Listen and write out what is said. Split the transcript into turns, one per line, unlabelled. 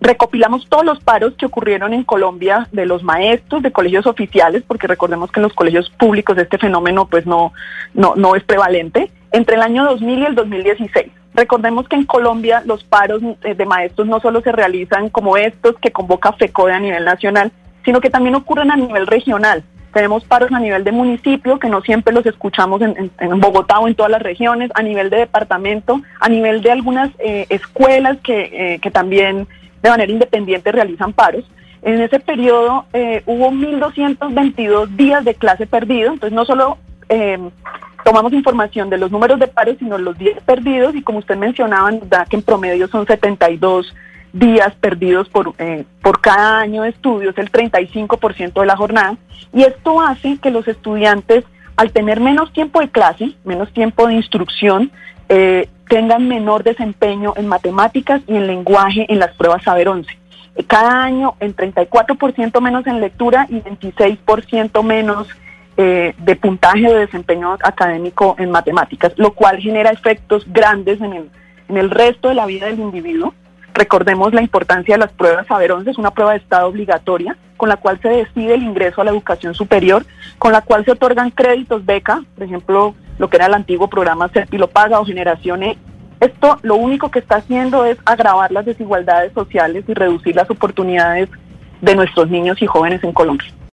Recopilamos todos los paros que ocurrieron en Colombia de los maestros de colegios oficiales, porque recordemos que en los colegios públicos este fenómeno pues no, no, no es prevalente, entre el año 2000 y el 2016. Recordemos que en Colombia los paros eh, de maestros no solo se realizan como estos que convoca FECODE a nivel nacional, sino que también ocurren a nivel regional. Tenemos paros a nivel de municipio, que no siempre los escuchamos en, en- Bogotá o en todas las regiones, a nivel de departamento, a nivel de algunas eh, escuelas que, eh, que también de manera independiente realizan paros. En ese periodo eh, hubo 1.222 días de clase perdido, entonces no solo eh, tomamos información de los números de paros, sino los días perdidos, y como usted mencionaba, da que en promedio son 72 días perdidos por, eh, por cada año de estudios, el 35% de la jornada, y esto hace que los estudiantes, al tener menos tiempo de clase, menos tiempo de instrucción, eh, tengan menor desempeño en matemáticas y en lenguaje en las pruebas Saber 11. Eh, Cada año en 34% menos en lectura y 26% menos eh, de puntaje de desempeño académico en matemáticas, lo cual genera efectos grandes en el, en el resto de la vida del individuo. Recordemos la importancia de las pruebas Saber 11, es una prueba de estado obligatoria con la cual se decide el ingreso a la educación superior, con la cual se otorgan créditos beca, por ejemplo, lo que era el antiguo programa Serpilo Paga o Generación E. Esto lo único que está haciendo es agravar las desigualdades sociales y reducir las oportunidades de nuestros niños y jóvenes en Colombia.